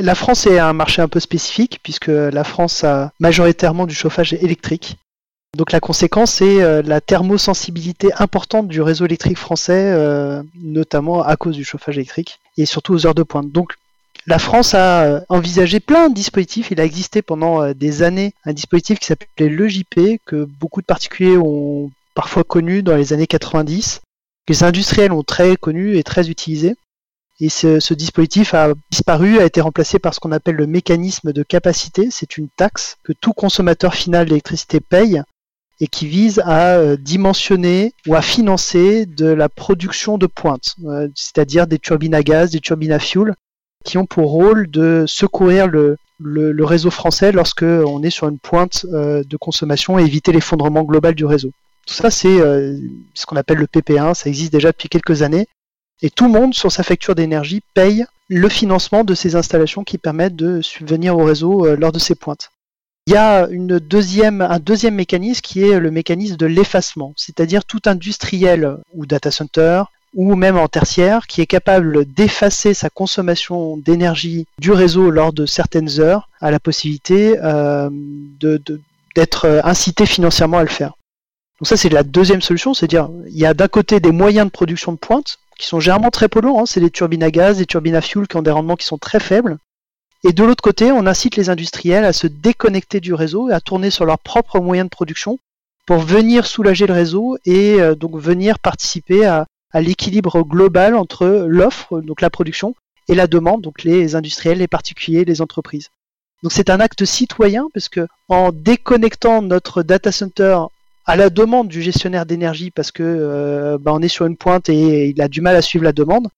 La France est un marché un peu spécifique puisque la France a majoritairement du chauffage électrique. Donc la conséquence c'est euh, la thermosensibilité importante du réseau électrique français, euh, notamment à cause du chauffage électrique et surtout aux heures de pointe. Donc la France a euh, envisagé plein de dispositifs. Il a existé pendant des années un dispositif qui s'appelait le JP, que beaucoup de particuliers ont parfois connu dans les années 90, que les industriels ont très connu et très utilisé. Et ce, dispositif a disparu, a été remplacé par ce qu'on appelle le mécanisme de capacité. C'est une taxe que tout consommateur final d'électricité paye et qui vise à euh, dimensionner ou à financer de la production de pointe, euh, c'est-à-dire des turbines à gaz, des turbines à fuel, qui ont pour rôle de secourir le, réseau français lorsque on est sur une pointe euh, de consommation et éviter l'effondrement global du réseau. Tout ça, c'est ce qu'on appelle le PP1, ça existe déjà depuis quelques années. Et tout le monde, sur sa facture d'énergie, paye le financement de ces installations qui permettent de subvenir au réseau euh, lors de ces pointes. Il y a un deuxième mécanisme qui est le mécanisme de l'effacement, c'est-à-dire tout industriel ou data center ou même en tertiaire qui est capable d'effacer sa consommation d'énergie du réseau lors de certaines heures a la possibilité euh, d'être incité financièrement à le faire. Donc ça c'est la deuxième solution, c'est-à-dire il y a d'un côté des moyens de production de pointe qui sont généralement très polluants. Hein. C'est des turbines à gaz, des turbines à fuel qui ont des rendements qui sont très faibles. Et de l'autre côté, on incite les industriels à se déconnecter du réseau et à tourner sur leurs propres moyens de production pour venir soulager le réseau et euh, donc venir participer à, l'équilibre global entre l'offre, donc la production, et la demande, donc les industriels, les particuliers, les entreprises. Donc c'est un acte citoyen parce que en déconnectant notre data center à la demande du gestionnaire d'énergie parce que euh, bah, on est sur une pointe et il a du mal à suivre la demande,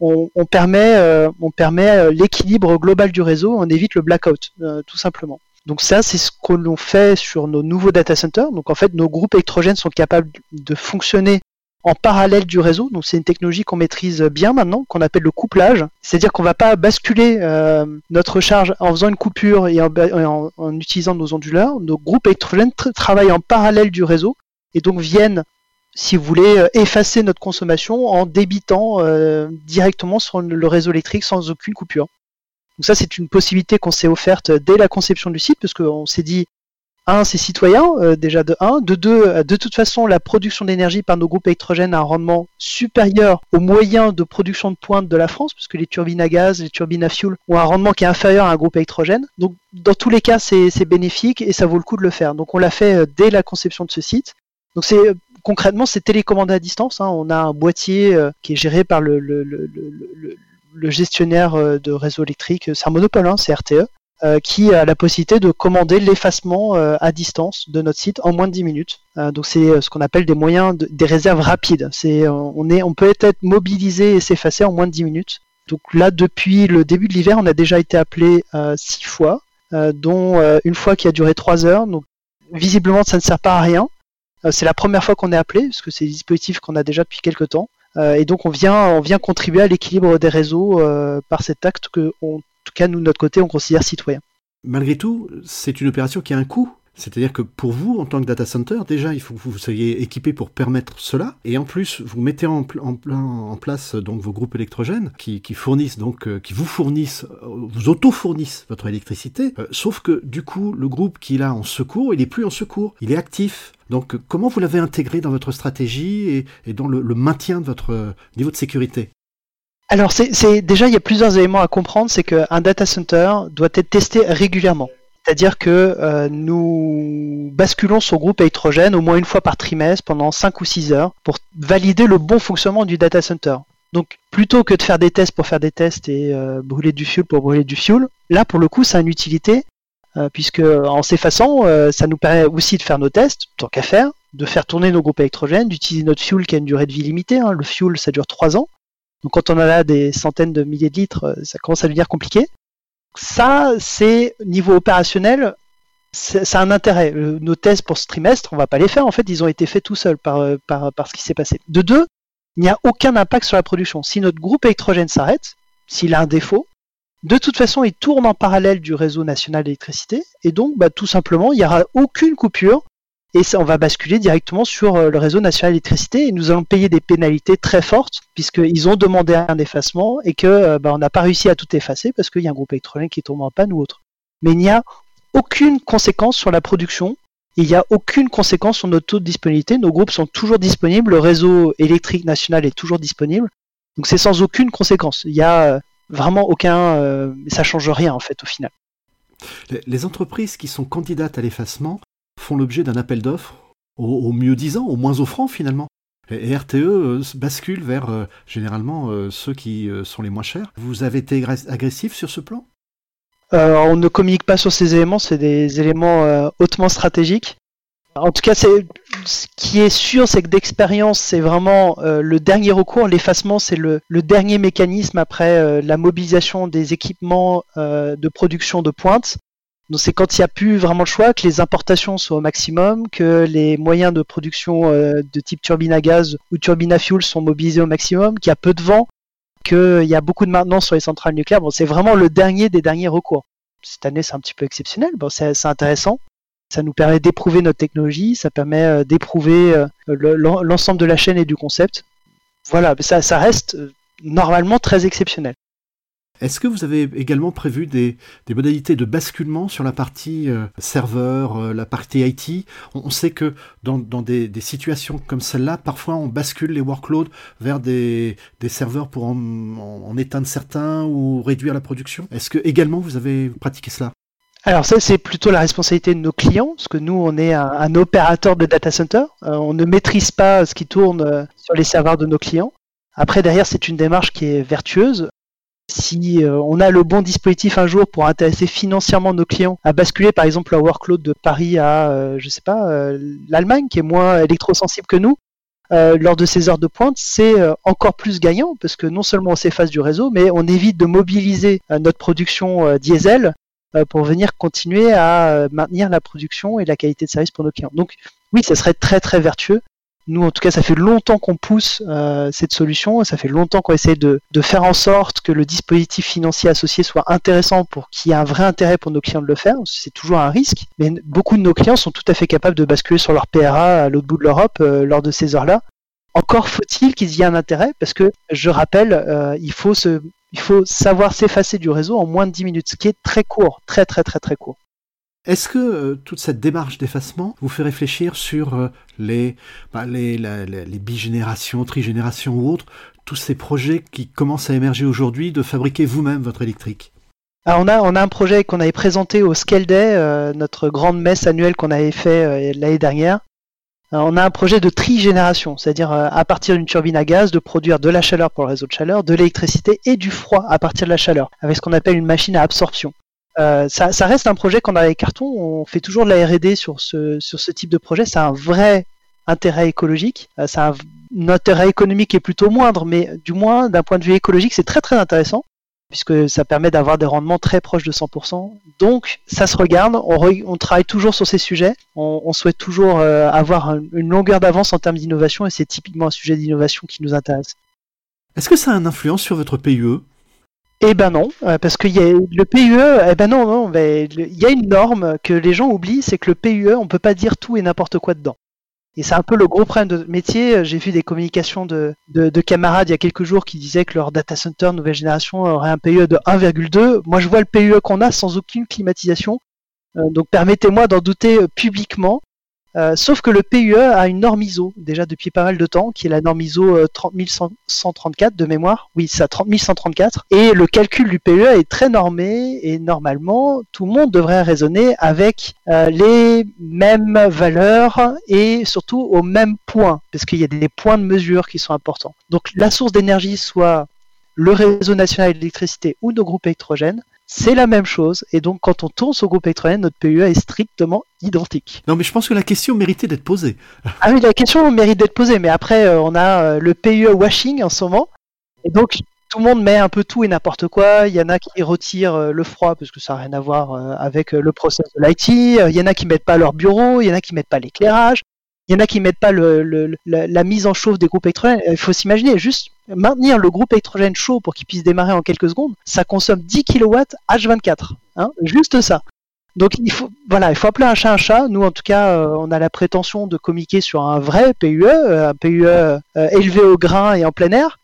on, permet, euh, euh, l'équilibre global du réseau, on évite le blackout, tout simplement. Donc ça, c'est ce que l'on fait sur nos nouveaux data centers. Donc en fait, nos groupes électrogènes sont capables de fonctionner en parallèle du réseau. Donc c'est une technologie qu'on maîtrise bien maintenant, qu'on appelle le couplage. C'est-à-dire qu'on ne va pas basculer euh, notre charge en faisant une coupure et en, utilisant nos onduleurs. Nos groupes électrogènes travaillent en parallèle du réseau et donc viennent, si vous voulez, euh, effacer notre consommation en débitant euh, directement sur le réseau électrique sans aucune coupure. Donc ça, c'est une possibilité qu'on s'est offerte dès la conception du site, parce qu'on s'est dit, un, c'est citoyen, euh, déjà de un. De deux, euh, de toute façon, la production d'énergie par nos groupes électrogènes a un rendement supérieur aux moyens de production de pointe de la France, puisque les turbines à gaz, les turbines à fuel ont un rendement qui est inférieur à un groupe électrogène. Donc, dans tous les cas, c'est bénéfique et ça vaut le coup de le faire. Donc, on l'a fait euh, dès la conception de ce site. Donc, c'est concrètement, c'est télécommandé à distance. Hein. On a un boîtier qui est géré par le, gestionnaire de réseau électrique. C'est un monopole, hein, c'est RTE. Euh, qui a la possibilité de commander l'effacement euh, à distance de notre site en moins de 10 minutes. Euh, donc c'est ce qu'on appelle des moyens, des réserves rapides. On, peut être mobilisé et s'effacer en moins de 10 minutes. Donc là, depuis le début de l'hiver, on a déjà été appelé 6 fois, dont une fois qui a duré 3 heures. Donc visiblement, ça ne sert pas à rien. c'est la première fois qu'on est appelé, parce que c'est des dispositifs qu'on a déjà depuis quelques temps. et donc on vient, on vient contribuer à l'équilibre des réseaux par cet acte que on tout cas, nous, de notre côté, on considère citoyen. Malgré tout, c'est une opération qui a un coût. C'est-à-dire que pour vous, en tant que data center, déjà, il faut que vous soyez équipé pour permettre cela. Et en plus, vous mettez en, en, place donc vos groupes électrogènes qui, fournissent donc, euh, qui vous fournissent, euh, vous auto-fournissent votre électricité. Euh, sauf que du coup, le groupe qu'il a en secours, il est plus en secours, il est actif. Donc, comment vous l'avez intégré dans votre stratégie et, dans le maintien de votre niveau de sécurité? Alors, c'est déjà, il y a plusieurs éléments à comprendre. C'est qu'un data center doit être testé régulièrement. C'est-à-dire que euh, nous basculons son groupe électrogène au moins une fois par trimestre pendant 5 ou 6 heures pour valider le bon fonctionnement du data center. Donc plutôt que de faire des tests pour faire des tests et euh, brûler du fuel pour brûler du fuel, là pour le coup ça a une utilité euh, puisque en s'effaçant ça nous permet aussi de faire nos tests, tant qu'à faire, de faire tourner nos groupes électrogènes, d'utiliser notre fuel qui a une durée de vie limitée. Hein. Le fuel ça dure 3 ans. Donc quand on a là des centaines de milliers de litres, euh, ça commence à devenir compliqué. Ça, c'est niveau opérationnel, ça a un intérêt. Nos tests pour ce trimestre, on va pas les faire. En fait, ils ont été faits tout seuls par, euh, par, par ce qui s'est passé. De deux, il n'y a aucun impact sur la production. Si notre groupe électrogène s'arrête, s'il a un défaut, de toute façon, il tourne en parallèle du réseau national d'électricité. Et donc, bah, tout simplement, il n'y aura aucune coupure et on va basculer directement sur le réseau national d'électricité et nous allons payer des pénalités très fortes puisqu'ils ont demandé un effacement et que bah, on n'a pas réussi à tout effacer parce qu'il y a un groupe électrogène qui tombe en panne ou autre. Mais il n'y a aucune conséquence sur la production il n'y a aucune conséquence sur notre taux de disponibilité. Nos groupes sont toujours disponibles, le réseau électrique national est toujours disponible. Donc c'est sans aucune conséquence. Il n'y a euh, vraiment aucun. Euh, ça change rien en fait au final. Les entreprises qui sont candidates à l'effacement font l'objet d'un appel d'offres au, mieux disant, au moins offrant finalement. Et RTE euh, bascule vers généralement ceux qui sont les moins chers. Vous avez été agressif sur ce plan? Euh, on ne communique pas sur ces éléments, c'est des éléments euh, hautement stratégiques. En tout cas, ce qui est sûr, c'est que d'expérience, c'est vraiment euh, le dernier recours. L'effacement, c'est le, dernier mécanisme après la mobilisation des équipements de production de pointe. Donc c'est quand il n'y a plus vraiment le choix, que les importations soient au maximum, que les moyens de production de type turbine à gaz ou turbine à fuel sont mobilisés au maximum, qu'il y a peu de vent, qu'il y a beaucoup de maintenance sur les centrales nucléaires. Bon, c'est vraiment le dernier des derniers recours. Cette année, c'est un petit peu exceptionnel. Bon, c'est intéressant. Ça nous permet d'éprouver notre technologie, ça permet euh, d'éprouver euh, l'ensemble de la chaîne et du concept. Voilà, ça, reste euh, normalement très exceptionnel. Est-ce que vous avez également prévu des, modalités de basculement sur la partie euh, serveur, euh, la partie IT on, sait que dans, des, situations comme celle-là, parfois on bascule les workloads vers des, serveurs pour en, éteindre certains ou réduire la production. Est-ce que également vous avez pratiqué cela? Alors ça, c'est plutôt la responsabilité de nos clients, parce que nous, on est un, opérateur de data center. Euh, on ne maîtrise pas ce qui tourne sur les serveurs de nos clients. Après, derrière, c'est une démarche qui est vertueuse si euh, on a le bon dispositif un jour pour intéresser financièrement nos clients à basculer par exemple leur workload de Paris à, euh, je sais pas, euh, l'Allemagne qui est moins électrosensible que nous, lors de ces heures de pointe, c'est encore plus gagnant parce que non seulement on s'efface du réseau, mais on évite de mobiliser notre production diesel pour venir continuer à maintenir la production et la qualité de service pour nos clients. Donc oui, ça serait très très vertueux nous, en tout cas, ça fait longtemps qu'on pousse euh, cette solution, ça fait longtemps qu'on essaie de, faire en sorte que le dispositif financier associé soit intéressant pour qu'il y ait un vrai intérêt pour nos clients de le faire. C'est toujours un risque, mais beaucoup de nos clients sont tout à fait capables de basculer sur leur PRA à l'autre bout de l'Europe euh, lors de ces heures-là. Encore faut-il qu'il y ait un intérêt, parce que, je rappelle, euh, il, faut il faut savoir s'effacer du réseau en moins de 10 minutes, ce qui est très court, très très très très court. Est-ce que euh, toute cette démarche d'effacement vous fait réfléchir sur euh, bah, les, bigénérations, trigénérations ou autres, tous ces projets qui commencent à émerger aujourd'hui de fabriquer vous-même votre électrique? Ah, on, a, un projet qu'on avait présenté au Scale euh, notre grande messe annuelle qu'on avait fait l'année dernière. on a un projet de trigénération, c'est-à-dire à partir d'une turbine à gaz, de produire de la chaleur pour le réseau de chaleur, de l'électricité et du froid à partir de la chaleur, avec ce qu'on appelle une machine à absorption. Euh, ça, reste un projet qu'on a avec Carton. On fait toujours de la R&D sur ce, type de projet. C'est un vrai intérêt écologique. Euh, c'est un, intérêt économique est plutôt moindre, mais du moins d'un point de vue écologique, c'est très très intéressant puisque ça permet d'avoir des rendements très proches de 100%. Donc ça se regarde, on, travaille toujours sur ces sujets, on, souhaite toujours euh, avoir une longueur d'avance en termes d'innovation et c'est typiquement un sujet d'innovation qui nous intéresse. Est-ce que ça a une influence sur votre PUE eh ben non, euh, parce que le PUE, eh ben non, non, il y a une norme que les gens oublient, c'est que le PUE, on peut pas dire tout et n'importe quoi dedans. Et c'est un peu le gros problème de métier. J'ai vu des communications de, de, camarades il y a quelques jours qui disaient que leur data center nouvelle génération aurait un PUE de 1,2. Moi, je vois le PUE qu'on a sans aucune climatisation. Euh, donc permettez-moi d'en douter euh, publiquement. Euh, sauf que le PUE a une norme ISO déjà depuis pas mal de temps, qui est la norme ISO 30134 de mémoire. Oui, c'est à 30134. Et le calcul du PUE est très normé et normalement tout le monde devrait raisonner avec euh, les mêmes valeurs et surtout au même point, parce qu'il y a des points de mesure qui sont importants. Donc la source d'énergie soit le réseau national d'électricité ou nos groupes électrogènes, c'est la même chose. Et donc, quand on tourne sur groupe électrogène, notre PUE est strictement identique. Non, mais je pense que la question méritait d'être posée. ah oui, la question mérite d'être posée. Mais après, euh, on a euh, le PUE washing en ce moment. Et donc, tout le monde met un peu tout et n'importe quoi. Il y en a qui retirent euh, le froid parce que ça n'a rien à voir avec le process de l'IT. Il y en a qui mettent pas leur bureau. Il y en a qui mettent pas l'éclairage. Il y en a qui mettent pas le, la, mise en chauffe des groupes électrogènes. Il faut s'imaginer juste maintenir le groupe électrogène chaud pour qu'il puisse démarrer en quelques secondes. Ça consomme 10 kW H24. Hein, juste ça. Donc il faut, voilà, il faut appeler un chat un chat. Nous, en tout cas, euh, on a la prétention de communiquer sur un vrai PUE, un PUE euh, élevé au grain et en plein air.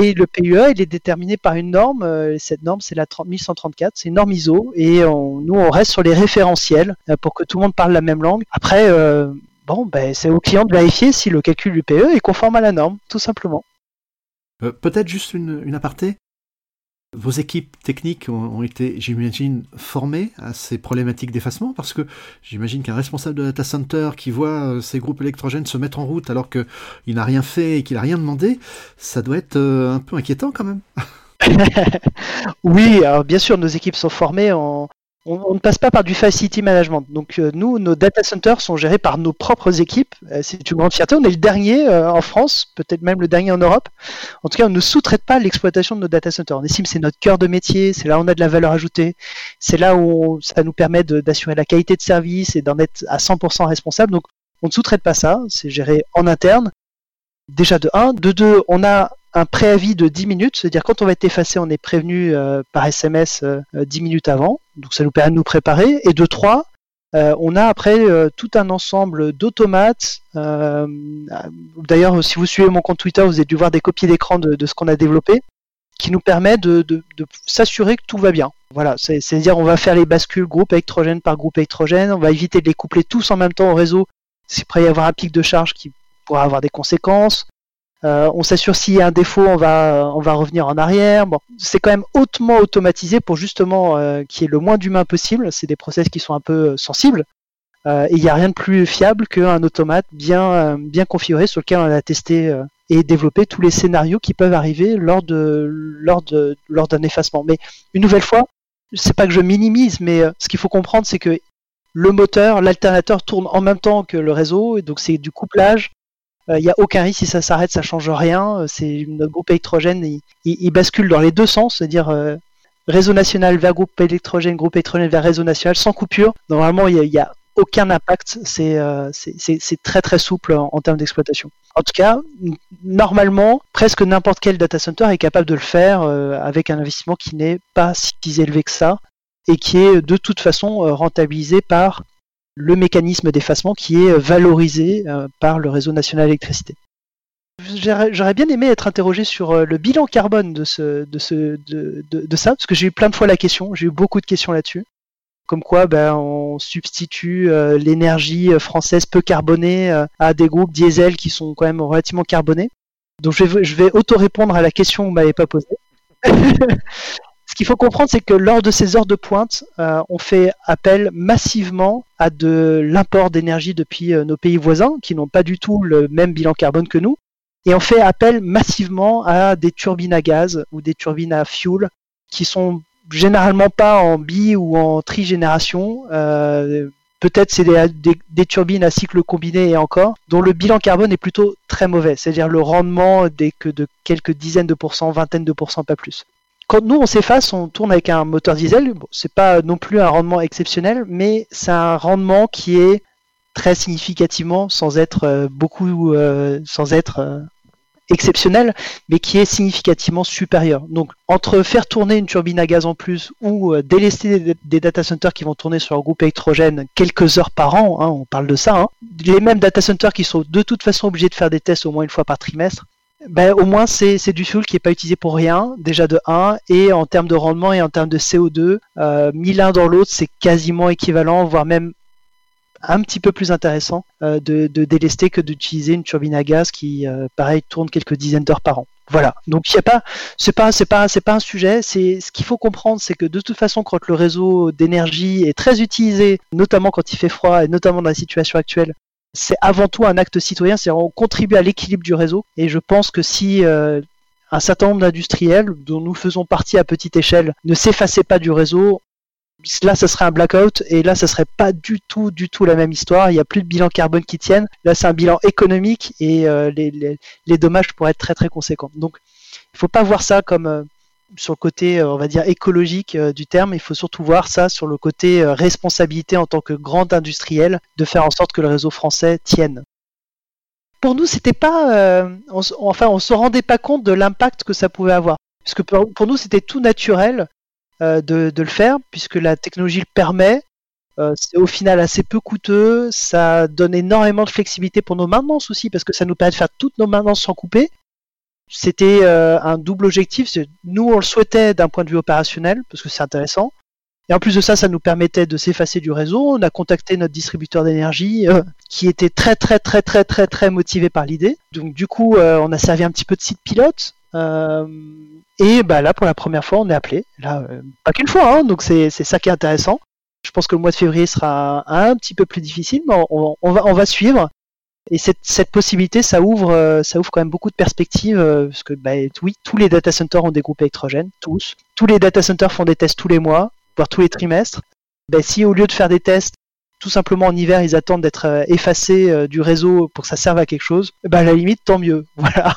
Et le PUE, il est déterminé par une norme. cette norme, c'est la 10134, c'est une norme ISO. Et nous, on reste sur les référentiels pour que tout le monde parle la même langue. Après, bon, ben, c'est au client de vérifier si le calcul du PE est conforme à la norme, tout simplement. Peut-être juste une, aparté. Vos équipes techniques ont, été, j'imagine, formées à ces problématiques d'effacement parce que j'imagine qu'un responsable de data center qui voit euh, ces groupes électrogènes se mettre en route alors qu'il n'a rien fait et qu'il n'a rien demandé, ça doit être euh, un peu inquiétant quand même. oui, alors bien sûr, nos équipes sont formées en, on, ne passe pas par du facility management. Donc euh, nous, nos data centers sont gérés par nos propres équipes. Euh, c'est une grande fierté. On est le dernier euh, en France, peut-être même le dernier en Europe. En tout cas, on ne sous-traite pas l'exploitation de nos data centers. On estime que c'est notre cœur de métier, c'est là où on a de la valeur ajoutée, c'est là où ça nous permet d'assurer la qualité de service et d'en être à 100% responsable. Donc on ne sous-traite pas ça, c'est géré en interne. Déjà de 1. De 2, on a un préavis de 10 minutes, c'est-à-dire quand on va être effacé, on est prévenu euh, par SMS 10 euh, minutes avant, donc ça nous permet de nous préparer. Et de 3, euh, on a après tout un ensemble d'automates. D'ailleurs, si vous suivez mon compte Twitter, vous avez dû voir des copies d'écran de, ce qu'on a développé, qui nous permet de, s'assurer que tout va bien. Voilà, c'est-à-dire on va faire les bascules groupe électrogène par groupe électrogène, on va éviter de les coupler tous en même temps au réseau, s'il pourrait y avoir un pic de charge qui pourra avoir des conséquences. Euh, on s'assure s'il y a un défaut, on va, va revenir en arrière. C'est quand même hautement automatisé pour justement euh, qu'il y ait le moins d'humains possible. C'est des process qui sont un peu euh, sensibles. il n'y a rien de plus fiable qu'un automate bien, configuré sur lequel on a testé et développé tous les scénarios qui peuvent arriver lors d'un effacement. Mais une nouvelle fois, c'est pas que je minimise, mais ce qu'il faut comprendre, c'est que le moteur, l'alternateur tourne en même temps que le réseau, et donc c'est du couplage il euh, n'y a aucun risque si ça s'arrête, ça change rien. Euh, c'est notre groupe électrogène, il, bascule dans les deux sens, c'est-à-dire euh, réseau national vers groupe électrogène, groupe électrogène vers réseau national, sans coupure. Normalement, il n'y a, aucun impact. C'est très très souple en, termes d'exploitation. En tout cas, normalement, presque n'importe quel data center est capable de le faire avec un investissement qui n'est pas si élevé que ça et qui est de toute façon rentabilisé par le mécanisme d'effacement qui est valorisé euh, par le réseau national d'électricité. J'aurais bien aimé être interrogé sur euh, le bilan carbone de, ça, parce que j'ai eu plein de fois la question, j'ai eu beaucoup de questions là-dessus. Comme quoi ben, on substitue euh, l'énergie française peu carbonée à des groupes diesel qui sont quand même relativement carbonés. Donc je vais, je auto-répondre à la question que vous m'avez pas posée. Qu'il faut comprendre, c'est que lors de ces heures de pointe, euh, on fait appel massivement à de l'import d'énergie depuis euh, nos pays voisins, qui n'ont pas du tout le même bilan carbone que nous. Et on fait appel massivement à des turbines à gaz ou des turbines à fuel, qui sont généralement pas en bi ou en trigénération. Euh, Peut-être c'est des, turbines à cycle combiné et encore, dont le bilan carbone est plutôt très mauvais, c'est-à-dire le rendement n'est que de quelques dizaines de pourcents, vingtaines de pourcents, pas plus quand nous on s'efface, on tourne avec un moteur diesel. Bon, c'est pas non plus un rendement exceptionnel, mais c'est un rendement qui est très significativement, sans être euh, beaucoup, euh, sans être euh, exceptionnel, mais qui est significativement supérieur. Donc entre faire tourner une turbine à gaz en plus ou délester des, data centers qui vont tourner sur un groupe électrogène quelques heures par an, hein, on parle de ça, hein, les mêmes data centers qui sont de toute façon obligés de faire des tests au moins une fois par trimestre, ben, au moins c'est du fuel qui n'est pas utilisé pour rien, déjà de 1, et en termes de rendement et en termes de CO2, euh, mis l'un dans l'autre, c'est quasiment équivalent, voire même un petit peu plus intéressant euh, de, délester que d'utiliser une turbine à gaz qui, euh, pareil, tourne quelques dizaines d'heures par an. Voilà. Donc il a pas, c'est pas, c'est pas, c'est pas un sujet. C'est ce qu'il faut comprendre, c'est que de toute façon, quand le réseau d'énergie est très utilisé, notamment quand il fait froid et notamment dans la situation actuelle, c'est avant tout un acte citoyen, c'est on contribue à l'équilibre du réseau. Et je pense que si euh, un certain nombre d'industriels, dont nous faisons partie à petite échelle, ne s'effaçaient pas du réseau, là, ça serait un blackout, et là, ça serait pas du tout, du tout la même histoire. Il n'y a plus de bilan carbone qui tienne. Là, c'est un bilan économique, et euh, les, dommages pourraient être très, très conséquents. Donc, il faut pas voir ça comme euh, sur le côté, euh, on va dire, écologique euh, du terme, il faut surtout voir ça sur le côté euh, responsabilité en tant que grand industriel de faire en sorte que le réseau français tienne. Pour nous, c'était pas, on, enfin, on se rendait pas compte de l'impact que ça pouvait avoir, puisque pour, nous, c'était tout naturel de, le faire, puisque la technologie le permet. c'est au final assez peu coûteux, ça donne énormément de flexibilité pour nos maintenances aussi, parce que ça nous permet de faire toutes nos maintenances sans couper. C'était un double objectif. Nous, on le souhaitait d'un point de vue opérationnel, parce que c'est intéressant. Et en plus de ça, ça nous permettait de s'effacer du réseau. On a contacté notre distributeur d'énergie euh, qui était très très très très très très motivé par l'idée. Donc du coup, euh, on a servi un petit peu de site pilote. Euh, et bah là, pour la première fois, on est appelé. Là, pas qu'une fois, hein, donc c'est ça qui est intéressant. Je pense que le mois de février sera un petit peu plus difficile, mais on va suivre. Et cette, possibilité, ça ouvre, ça ouvre quand même beaucoup de perspectives, parce que bah, oui, tous les data centers ont des groupes électrogènes, tous. Tous les data centers font des tests tous les mois voire tous les trimestres, ben, si au lieu de faire des tests, tout simplement en hiver, ils attendent d'être euh, effacés euh, du réseau pour que ça serve à quelque chose, ben, à la limite, tant mieux. Voilà.